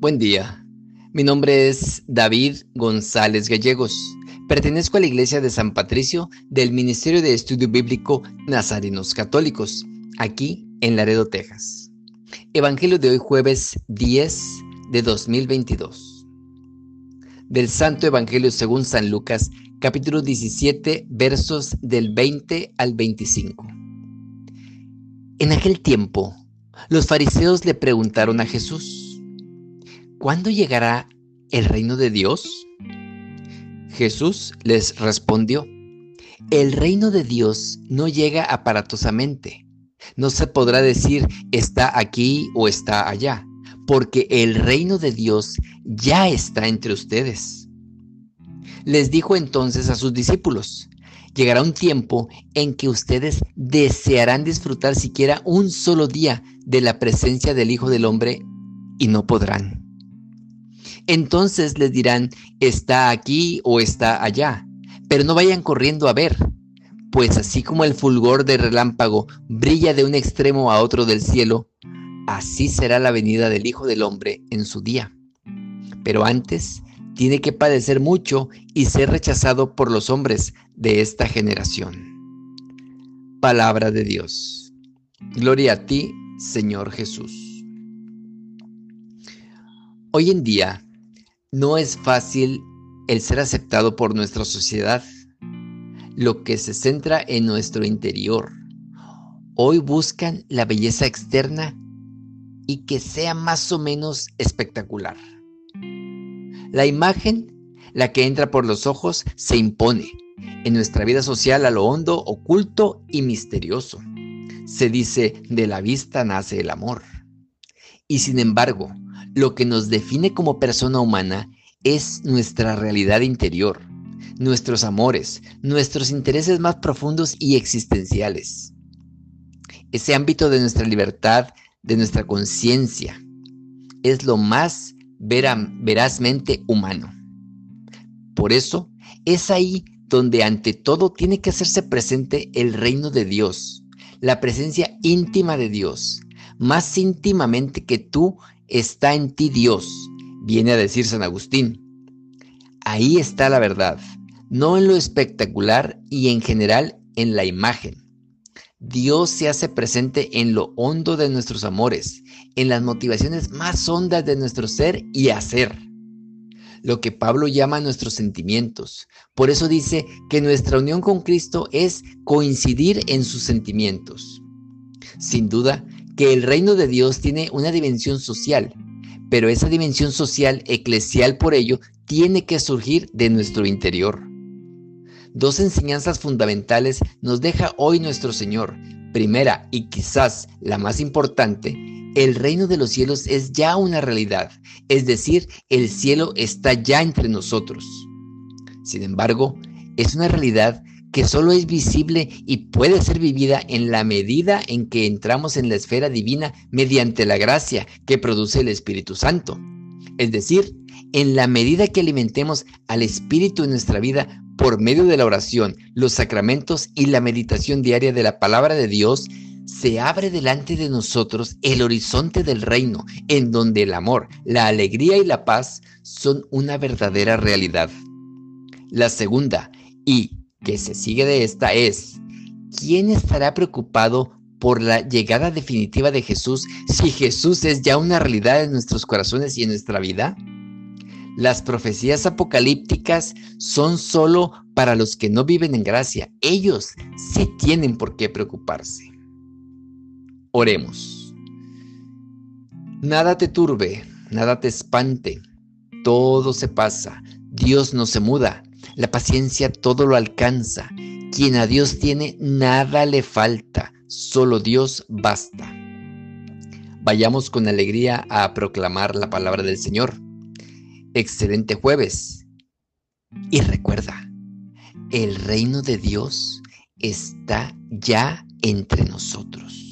Buen día. Mi nombre es David González Gallegos. Pertenezco a la Iglesia de San Patricio del Ministerio de Estudio Bíblico Nazarenos Católicos, aquí en Laredo, Texas. Evangelio de hoy jueves 10 de 2022. Del Santo Evangelio según San Lucas, capítulo 17, versos del 20 al 25. En aquel tiempo, los fariseos le preguntaron a Jesús, ¿cuándo llegará el reino de Dios? Jesús les respondió, el reino de Dios no llega aparatosamente. No se podrá decir está aquí o está allá, porque el reino de Dios ya está entre ustedes. Les dijo entonces a sus discípulos, llegará un tiempo en que ustedes desearán disfrutar siquiera un solo día de la presencia del Hijo del Hombre y no podrán. Entonces les dirán, está aquí o está allá, pero no vayan corriendo a ver, pues así como el fulgor del relámpago brilla de un extremo a otro del cielo, así será la venida del Hijo del Hombre en su día. Pero antes tiene que padecer mucho y ser rechazado por los hombres de esta generación. Palabra de Dios. Gloria a ti, Señor Jesús. Hoy en día, no es fácil el ser aceptado por nuestra sociedad, lo que se centra en nuestro interior. Hoy buscan la belleza externa y que sea más o menos espectacular. La imagen, la que entra por los ojos, se impone en nuestra vida social a lo hondo, oculto y misterioso. Se dice, de la vista nace el amor. Y sin embargo, lo que nos define como persona humana es nuestra realidad interior, nuestros amores, nuestros intereses más profundos y existenciales. Ese ámbito de nuestra libertad, de nuestra conciencia, es lo más verazmente humano. Por eso, es ahí donde ante todo tiene que hacerse presente el reino de Dios, la presencia íntima de Dios, más íntimamente que tú está en ti Dios, viene a decir San Agustín. Ahí está la verdad, no en lo espectacular y en general en la imagen. Dios se hace presente en lo hondo de nuestros amores, en las motivaciones más hondas de nuestro ser y hacer. Lo que Pablo llama nuestros sentimientos. Por eso dice que nuestra unión con Cristo es coincidir en sus sentimientos. Sin duda, que el reino de Dios tiene una dimensión social, pero esa dimensión social eclesial por ello tiene que surgir de nuestro interior. Dos enseñanzas fundamentales nos deja hoy nuestro Señor. Primera y quizás la más importante, el reino de los cielos es ya una realidad, es decir, el cielo está ya entre nosotros. Sin embargo, es una realidad que solo es visible y puede ser vivida en la medida en que entramos en la esfera divina mediante la gracia que produce el Espíritu Santo. Es decir, en la medida que alimentemos al Espíritu en nuestra vida por medio de la oración, los sacramentos y la meditación diaria de la palabra de Dios, se abre delante de nosotros el horizonte del reino, en donde el amor, la alegría y la paz son una verdadera realidad. La segunda y que se sigue de esta es, ¿quién estará preocupado por la llegada definitiva de Jesús si Jesús es ya una realidad en nuestros corazones y en nuestra vida? Las profecías apocalípticas son solo para los que no viven en gracia. Ellos sí tienen por qué preocuparse. Oremos. Nada te turbe, nada te espante. Todo se pasa. Dios no se muda. La paciencia todo lo alcanza. Quien a Dios tiene, nada le falta. Solo Dios basta. Vayamos con alegría a proclamar la palabra del Señor. Excelente jueves. Y recuerda, el reino de Dios está ya entre nosotros.